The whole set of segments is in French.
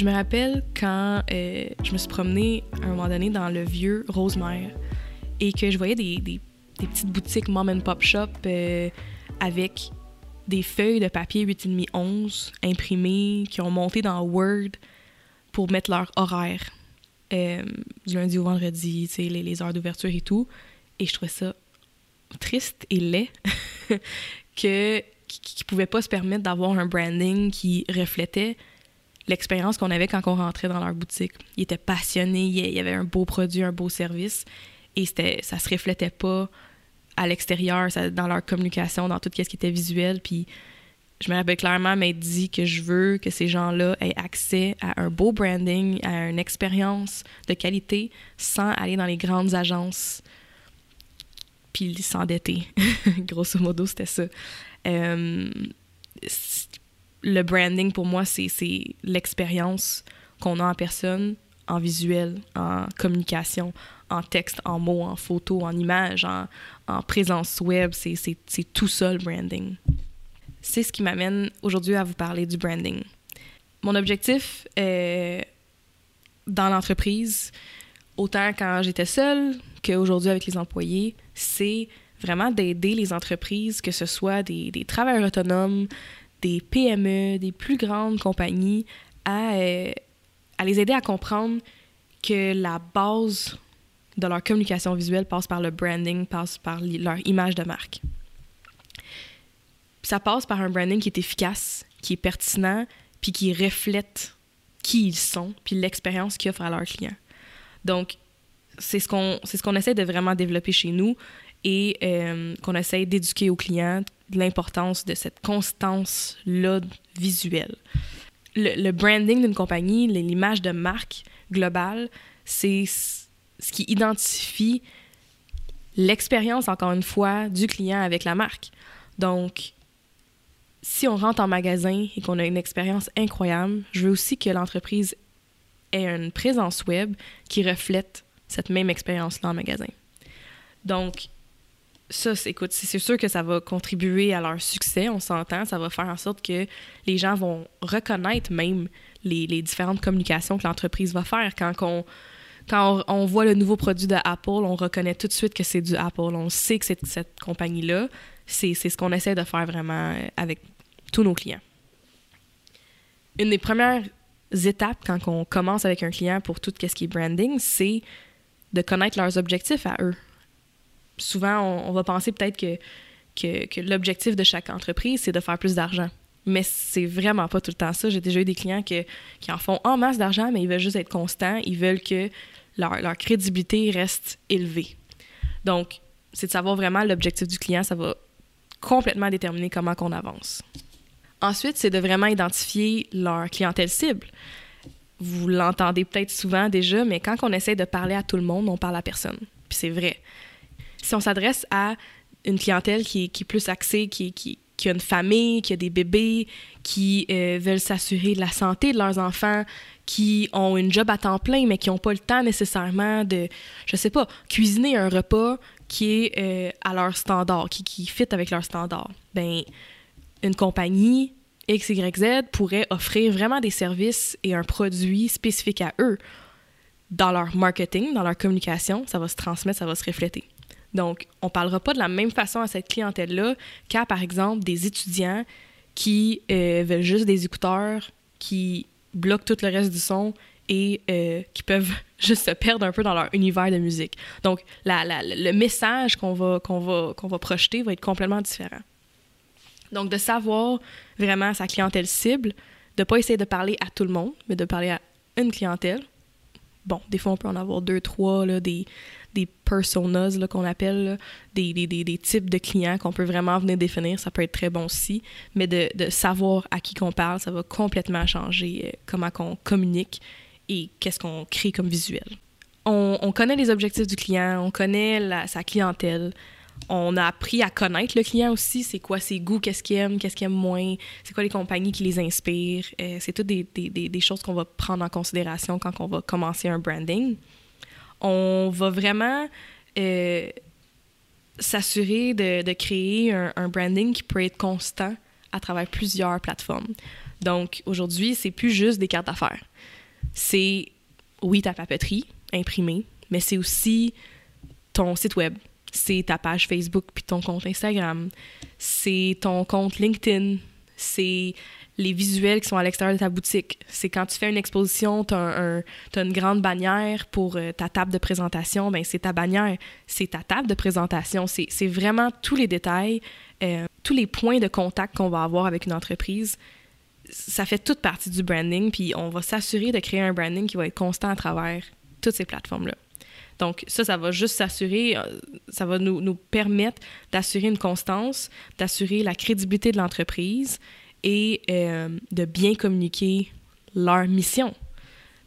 Je me rappelle quand euh, je me suis promenée à un moment donné dans le vieux Rosemère et que je voyais des, petites boutiques mom and pop shop euh, avec des feuilles de papier 8,5 11 imprimées qui ont monté dans Word pour mettre leur horaire euh, du lundi au vendredi, les, heures d'ouverture et tout. Et je trouvais ça triste et laid que qui ne pouvaient pas se permettre d'avoir un branding qui reflétait l'expérience qu'on avait quand on rentrait dans leur boutique. Ils étaient passionnés, il y avait un beau produit, un beau service, et ça se reflétait pas à l'extérieur, dans leur communication, dans tout ce qui était visuel. Puis je me rappelle clairement m'être dit que je veux que ces gens-là aient accès à un beau branding, à une expérience de qualité, sans aller dans les grandes agences puis s'endetter. Grosso modo, c'était ça. Euh, le branding, pour moi, c'est l'expérience qu'on a en personne, en visuel, en communication, en texte, en mots, en photo, en images, en, en présence web. C'est tout ça, le branding. C'est ce qui m'amène aujourd'hui à vous parler du branding. Mon objectif dans l'entreprise, autant quand j'étais seule qu'aujourd'hui avec les employés, c'est vraiment d'aider les entreprises, que ce soit des, travailleurs autonomes, des PME, des plus grandes compagnies, à, euh, à les aider à comprendre que la base de leur communication visuelle passe par le branding, passe par leur image de marque. Ça passe par un branding qui est efficace, qui est pertinent, puis qui reflète qui ils sont, puis l'expérience qu'ils offrent à leurs clients. Donc, c'est ce qu'on ce essaie de vraiment développer chez nous et euh, qu'on essaie d'éduquer aux clients l'importance de cette constance-là visuelle. Le, branding d'une compagnie, l'image de marque globale, c'est ce qui identifie l'expérience, encore une fois, du client avec la marque. Donc, si on rentre en magasin et qu'on a une expérience incroyable, je veux aussi que l'entreprise ait une présence web qui reflète cette même expérience-là en magasin. Donc, ça, écoute, c'est sûr que ça va contribuer à leur succès, on s'entend. Ça va faire en sorte que les gens vont reconnaître même les, différentes communications que l'entreprise va faire. Quand, on, voit le nouveau produit de Apple, on reconnaît tout de suite que c'est du Apple. On sait que c'est cette compagnie-là. C'est ce qu'on essaie de faire vraiment euh, avec tous nos clients. Une des premières étapes quand on commence avec un client pour tout ce qui est branding, c'est de connaître leurs objectifs à eux souvent, on, va penser peut-être que, que, l'objectif de chaque entreprise, c'est de faire plus d'argent. Mais c'est vraiment pas tout le temps ça. J'ai déjà eu des clients qui en font en masse d'argent, mais ils veulent juste être constants. Ils veulent que leur, leur crédibilité reste élevée. Donc, c'est de savoir vraiment l'objectif du client. Ça va complètement déterminer comment qu'on avance. Ensuite, c'est de vraiment identifier leur clientèle cible. Vous l'entendez peut-être souvent déjà, mais quand on essaie de parler à tout le monde, on parle à personne. Puis c'est vrai si on s'adresse à une clientèle qui, est plus axée, qui, a une famille, qui a des bébés, qui euh, veulent s'assurer de la santé de leurs enfants, qui ont une job à temps plein, mais qui n'ont pas le temps nécessairement de, je sais pas, cuisiner un repas qui est euh, à leur standard, qui, qui fit avec leur standard. Ben, une compagnie XYZ pourrait offrir vraiment des services et un produit spécifique à eux. Dans leur marketing, dans leur communication, ça va se transmettre, ça va se refléter. Donc, on ne parlera pas de la même façon à cette clientèle-là qu'à, par exemple, des étudiants qui euh, veulent juste des écouteurs, qui bloquent tout le reste du son et euh, qui peuvent juste se perdre un peu dans leur univers de musique. Donc, le message qu'on va, qu'on va, qu'on va projeter va être complètement différent. Donc, de savoir vraiment sa clientèle cible, de ne pas essayer de parler à tout le monde, mais de parler à une clientèle. Bon, des fois, on peut en avoir deux, trois, là, des, des personas qu'on appelle, des, des, des, types de clients qu'on peut vraiment venir définir. Ça peut être très bon aussi, mais de, de savoir à qui qu'on parle, ça va complètement changer euh, comment qu'on communique et qu'est-ce qu'on crée comme visuel. On, on, connaît les objectifs du client, on connaît sa clientèle, on a appris à connaître le client aussi, c'est quoi ses goûts, qu'est-ce qu'il aime, qu'est-ce qu'il aime moins, c'est quoi les compagnies qui les inspirent. Euh, c'est toutes des, choses qu'on va prendre en considération quand on va commencer un branding on va vraiment euh, s'assurer de, créer un, branding qui peut être constant à travers plusieurs plateformes. Donc aujourd'hui, c'est plus juste des cartes d'affaires. C'est, oui, ta papeterie imprimée, mais c'est aussi ton site web, c'est ta page Facebook puis ton compte Instagram, c'est ton compte LinkedIn, c'est les visuels qui sont à l'extérieur de ta boutique. C'est quand tu fais une exposition, tu as, une grande bannière pour euh, ta table de présentation, ben c'est ta bannière, c'est ta table de présentation. C'est vraiment tous les détails, euh, tous les points de contact qu'on va avoir avec une entreprise. Ça fait toute partie du branding, puis on va s'assurer de créer un branding qui va être constant à travers toutes ces plateformes-là. Donc ça, ça va juste s'assurer, euh, ça va nous, nous permettre d'assurer une constance, d'assurer la crédibilité de l'entreprise et euh, de bien communiquer leur mission.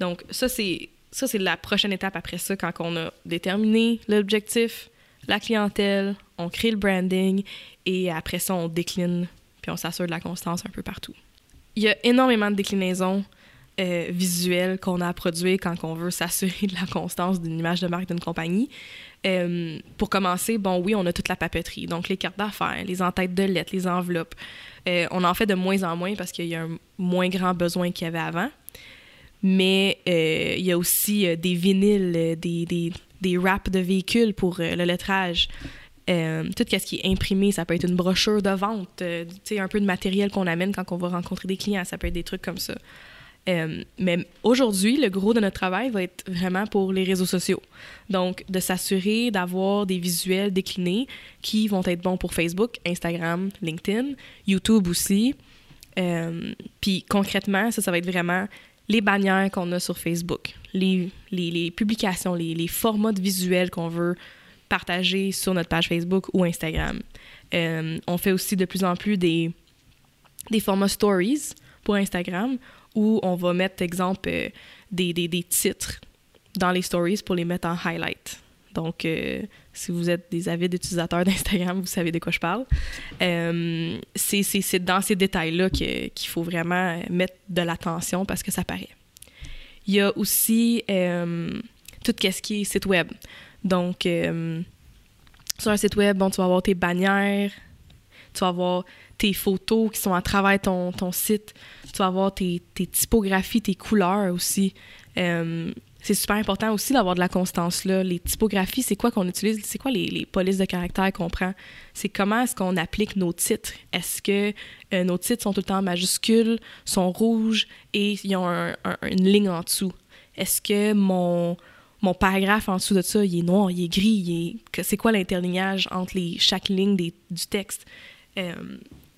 Donc ça, c'est ça, c'est la prochaine étape après ça, quand on a déterminé l'objectif, la clientèle, on crée le branding et après ça, on décline puis on s'assure de la constance un peu partout. Il y a énormément de déclinaisons euh, visuelles qu'on a à produire quand on veut s'assurer de la constance d'une image de marque d'une compagnie. Euh, pour commencer, bon, oui, on a toute la papeterie, donc les cartes d'affaires, les entêtes de lettres, les enveloppes. Euh, on en fait de moins en moins parce qu'il y a un moins grand besoin qu'il y avait avant. Mais euh, il y a aussi des vinyles, des, des, des wraps de véhicules pour le lettrage. tout ce qui est imprimé, ça peut être une brochure de vente, un peu de matériel qu'on amène quand on va rencontrer des clients, ça peut être des trucs comme ça. Euh, mais aujourd'hui, le gros de notre travail va être vraiment pour les réseaux sociaux. Donc, de s'assurer d'avoir des visuels déclinés qui vont être bons pour Facebook, Instagram, LinkedIn, YouTube aussi. Euh, puis concrètement, ça, ça va être vraiment les bannières qu'on a sur Facebook, les, publications, les, formats de visuels qu'on veut partager sur notre page Facebook ou Instagram. Euh, on fait aussi de plus en plus des formats stories pour Instagram où on va mettre, exemple, euh, des, des, titres dans les stories pour les mettre en highlight. Donc, euh, si vous êtes des avides utilisateurs d'Instagram, vous savez de quoi je parle. Euh, c'est dans ces détails-là qu'il faut vraiment mettre de l'attention parce que ça paraît. Il y a aussi tout ce qui est site web. Donc, sur un site web, bon, tu vas avoir tes bannières, tu vas avoir tes photos qui sont à travers ton, ton site, tu vas avoir tes, tes typographies, tes couleurs aussi. Euh, c'est super important aussi d'avoir de la constance là. Les typographies, c'est quoi qu'on utilise? C'est quoi les, les, polices de caractère qu'on prend? C'est comment est-ce qu'on applique nos titres? Est-ce que euh, nos titres sont tout le temps majuscules, sont rouges et ils ont une ligne en dessous? Est-ce que mon, mon paragraphe en dessous de ça, il est noir, il est gris? C'est quoi l'interlignage entre les, chaque ligne des, du texte? Euh,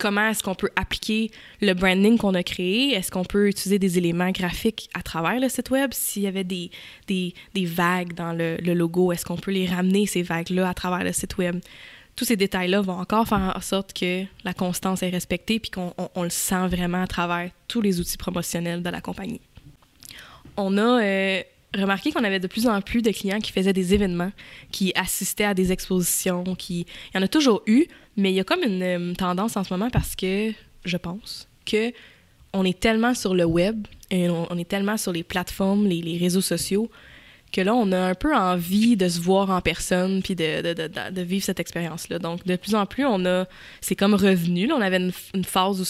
comment est-ce qu'on peut appliquer le branding qu'on a créé? Est-ce qu'on peut utiliser des éléments graphiques à travers le site web? S'il y avait des, des, des vagues dans le, logo, est-ce qu'on peut les ramener, ces vagues-là, à travers le site web? Tous ces détails-là vont encore faire en sorte que la constance est respectée puis qu'on on, le sent vraiment à travers tous les outils promotionnels de la compagnie. On a euh, remarqué qu'on avait de plus en plus de clients qui faisaient des événements, qui assistaient à des expositions, qui... Il y en a toujours eu, mais il y a comme une euh, tendance en ce moment parce que, je pense, que on est tellement sur le web, et on, est tellement sur les plateformes, les, réseaux sociaux, que là, on a un peu envie de se voir en personne puis de, vivre cette expérience-là. Donc, de plus en plus, on a... C'est comme revenu. Là, on avait une, phase où,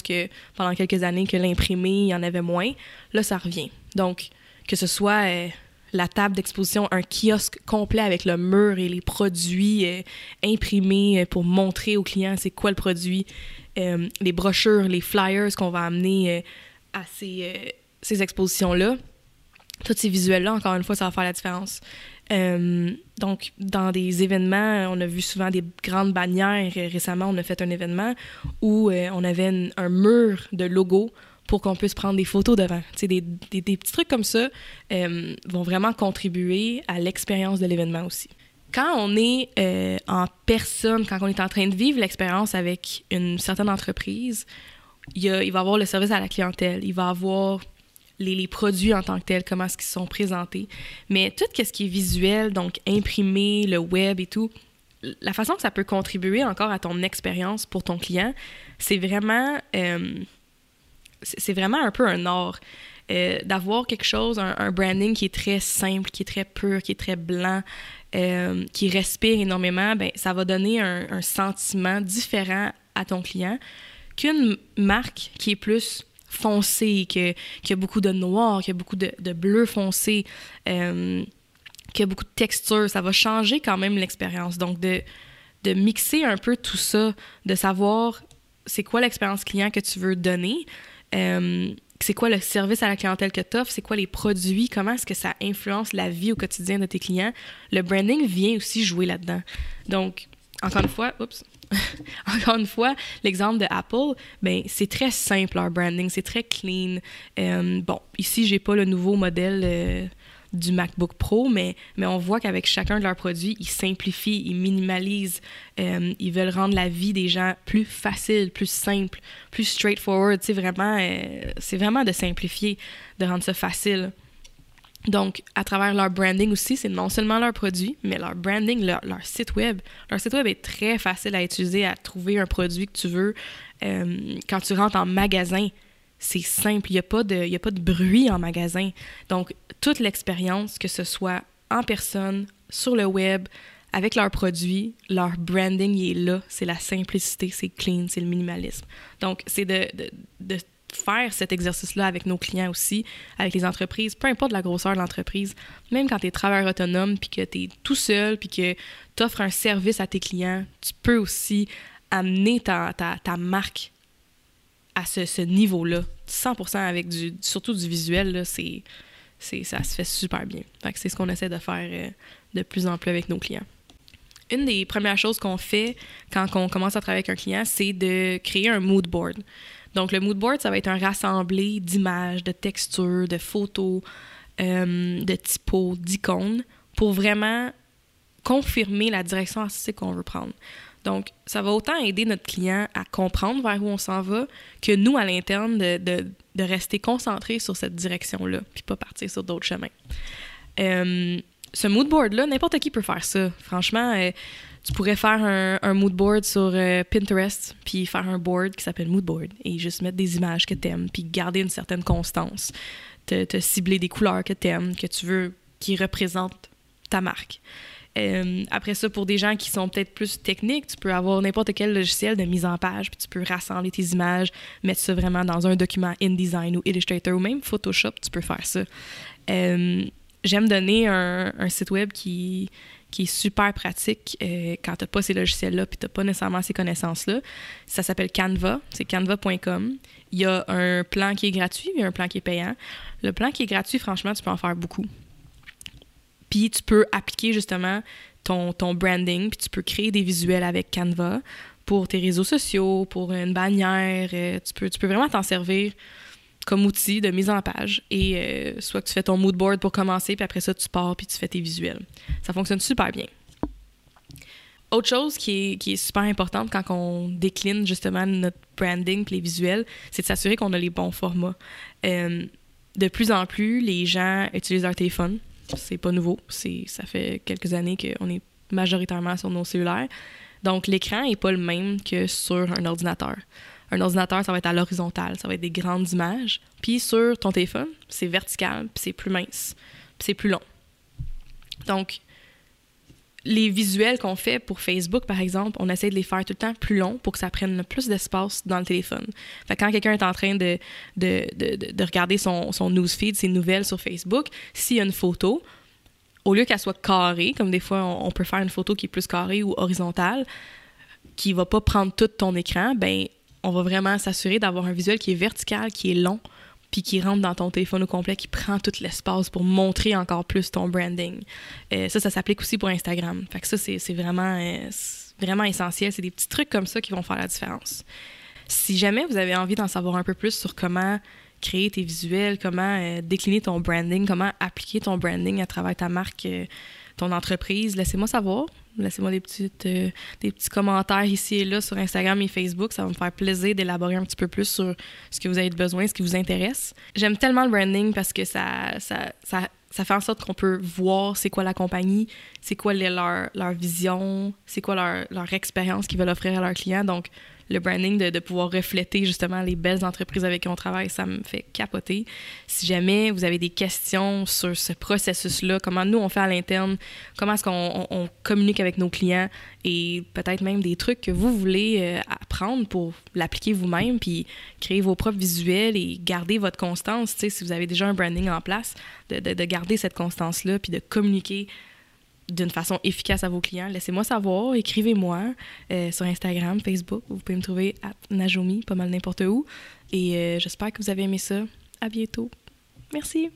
pendant quelques années, que l'imprimé, il y en avait moins. Là, ça revient. Donc, que ce soit... Euh, la table d'exposition, un kiosque complet avec le mur et les produits euh, imprimés euh, pour montrer aux clients c'est quoi le produit, euh, les brochures, les flyers qu'on va amener à ces, ces expositions-là. Tous ces visuels-là, encore une fois, ça va faire la différence. donc, dans des événements, on a vu souvent des grandes bannières. Récemment, on a fait un événement où on avait un mur de logos pour qu'on puisse prendre des photos devant. Des, des, des, petits trucs comme ça euh, vont vraiment contribuer à l'expérience de l'événement aussi. Quand on est euh, en personne, quand on est en train de vivre l'expérience avec une certaine entreprise, il, y a, il va y avoir le service à la clientèle, il va y avoir les, les, produits en tant que tels, comment est-ce qu'ils sont présentés. Mais tout ce qui est visuel, donc imprimé, le web et tout, la façon que ça peut contribuer encore à ton expérience pour ton client, c'est vraiment... Euh, c'est vraiment un peu un art. Euh, d'avoir quelque chose, un, branding qui est très simple, qui est très pur, qui est très blanc, euh, qui respire énormément, ben, ça va donner un, sentiment différent à ton client qu'une marque qui est plus foncé, qu'il y a beaucoup de noir, qu'il y a beaucoup de, bleu foncé, euh, qu'il y a beaucoup de texture. Ça va changer quand même l'expérience. Donc, de, de mixer un peu tout ça, de savoir c'est quoi l'expérience client que tu veux donner, euh, c'est quoi le service à la clientèle que tu offres, c'est quoi les produits, comment est-ce que ça influence la vie au quotidien de tes clients? Le branding vient aussi jouer là-dedans. Donc, encore une fois, oups, encore une fois, l'exemple de Apple, ben c'est très simple leur branding, c'est très clean. Euh, bon, ici j'ai pas le nouveau modèle euh, du MacBook Pro, mais, mais on voit qu'avec chacun de leurs produits, ils simplifient, ils minimalisent, euh, ils veulent rendre la vie des gens plus facile, plus simple, plus straightforward. C'est vraiment, vraiment de simplifier, de rendre ça facile. Donc, à travers leur branding aussi, c'est non seulement leurs produits, mais leur branding, leur, site web. Leur site web est très facile à utiliser, à trouver un produit que tu veux. Euh, quand tu rentres en magasin, c'est simple, il n'y a, pas de, a pas de bruit en magasin. Donc, toute l'expérience, que ce soit en personne, sur le web, avec leurs produits, leur branding il est là. C'est la simplicité, c'est clean, c'est le minimalisme. Donc, c'est de, de faire cet exercice-là avec nos clients aussi, avec les entreprises, peu importe la grosseur de l'entreprise, même quand tu es travailleur autonome, puis que tu es tout seul, puis que tu offres un service à tes clients, tu peux aussi amener ta, ta, marque à ce, niveau-là, 100% avec surtout du visuel, c'est, ça se fait super bien. c'est ce qu'on essaie de faire euh, de plus en plus avec nos clients. Une des premières choses qu'on fait quand on commence à travailler avec un client, c'est de créer un mood board. Donc, le mood board, ça va être un rassemblé d'images, de textures, de photos, euh, de typos, d'icônes pour vraiment confirmer la direction artistique qu'on veut prendre. Donc, ça va autant aider notre client à comprendre vers où on s'en va que nous, à l'interne, de, rester concentrés sur cette direction-là, puis pas partir sur d'autres chemins. Euh, ce mood board-là, n'importe qui peut faire ça. Franchement, euh, tu pourrais faire un, un mood board sur euh, Pinterest, puis faire un board qui s'appelle mood board et juste mettre des images que t'aimes, puis garder une certaine constance, te, te cibler des couleurs que t'aimes, que tu veux, qui représentent ta marque. Euh, après ça, pour des gens qui sont peut-être plus techniques, tu peux avoir n'importe quel logiciel de mise en page, puis tu peux rassembler tes images, mettre ça vraiment dans un document InDesign ou Illustrator ou même Photoshop, tu peux faire ça. Euh, j'aime donner un, site web qui, est super pratique euh, quand tu n'as pas ces logiciels-là puis tu n'as pas nécessairement ces connaissances-là. Ça s'appelle Canva, c'est canva.com. Il y a un plan qui est gratuit et un plan qui est payant. Le plan qui est gratuit, franchement, tu peux en faire beaucoup. Puis tu peux appliquer justement ton, ton branding, puis tu peux créer des visuels avec Canva pour tes réseaux sociaux, pour une bannière. Euh, tu, peux, tu peux vraiment t'en servir comme outil de mise en page. Et euh, soit tu fais ton mood board pour commencer, puis après ça, tu pars, puis tu fais tes visuels. Ça fonctionne super bien. Autre chose qui est, qui est super importante quand on décline justement notre branding puis les visuels, c'est de s'assurer qu'on a les bons formats. Euh, de plus en plus, les gens utilisent leur téléphone. C'est pas nouveau. Ça fait quelques années qu'on est majoritairement sur nos cellulaires. Donc, l'écran n'est pas le même que sur un ordinateur. Un ordinateur, ça va être à l'horizontale, ça va être des grandes images. Puis sur ton téléphone, c'est vertical, puis c'est plus mince, puis c'est plus long. Donc, les visuels qu'on fait pour Facebook, par exemple, on essaie de les faire tout le temps plus longs pour que ça prenne plus d'espace dans le téléphone. Fait quand quelqu'un est en train de, de, de, de regarder son, newsfeed, ses nouvelles sur Facebook, s'il y a une photo, au lieu qu'elle soit carrée, comme des fois on, peut faire une photo qui est plus carrée ou horizontale, qui va pas prendre tout ton écran, ben on va vraiment s'assurer d'avoir un visuel qui est vertical, qui est long, puis qui rentre dans ton téléphone au complet, qui prend tout l'espace pour montrer encore plus ton branding. Euh, ça, ça s'applique aussi pour Instagram. Fait que ça, c'est vraiment, euh, vraiment essentiel. C'est des petits trucs comme ça qui vont faire la différence. Si jamais vous avez envie d'en savoir un peu plus sur comment créer tes visuels, comment euh, décliner ton branding, comment appliquer ton branding à travers ta marque, ton entreprise, laissez-moi savoir. Laissez-moi des, euh, des petits commentaires ici et là sur Instagram et Facebook. Ça va me faire plaisir d'élaborer un petit peu plus sur ce que vous avez besoin, ce qui vous intéresse. J'aime tellement le branding parce que ça, ça, ça, ça fait en sorte qu'on peut voir c'est quoi la compagnie, c'est quoi leur, leur vision, c'est quoi leur, leur expérience qu'ils veulent offrir à leurs clients. Donc, le branding, de, pouvoir refléter justement les belles entreprises avec qui on travaille, ça me fait capoter. Si jamais vous avez des questions sur ce processus-là, comment nous on fait à l'interne, comment est-ce qu'on on, communique avec nos clients et peut-être même des trucs que vous voulez euh, apprendre pour l'appliquer vous-même, puis créer vos propres visuels et garder votre constance, si vous avez déjà un branding en place, de garder cette constance-là, puis de communiquer d'une façon efficace à vos clients, laissez-moi savoir, écrivez-moi euh, sur Instagram, Facebook. Vous pouvez me trouver à Najomi, pas mal n'importe où. Et euh, j'espère que vous avez aimé ça. À bientôt. Merci.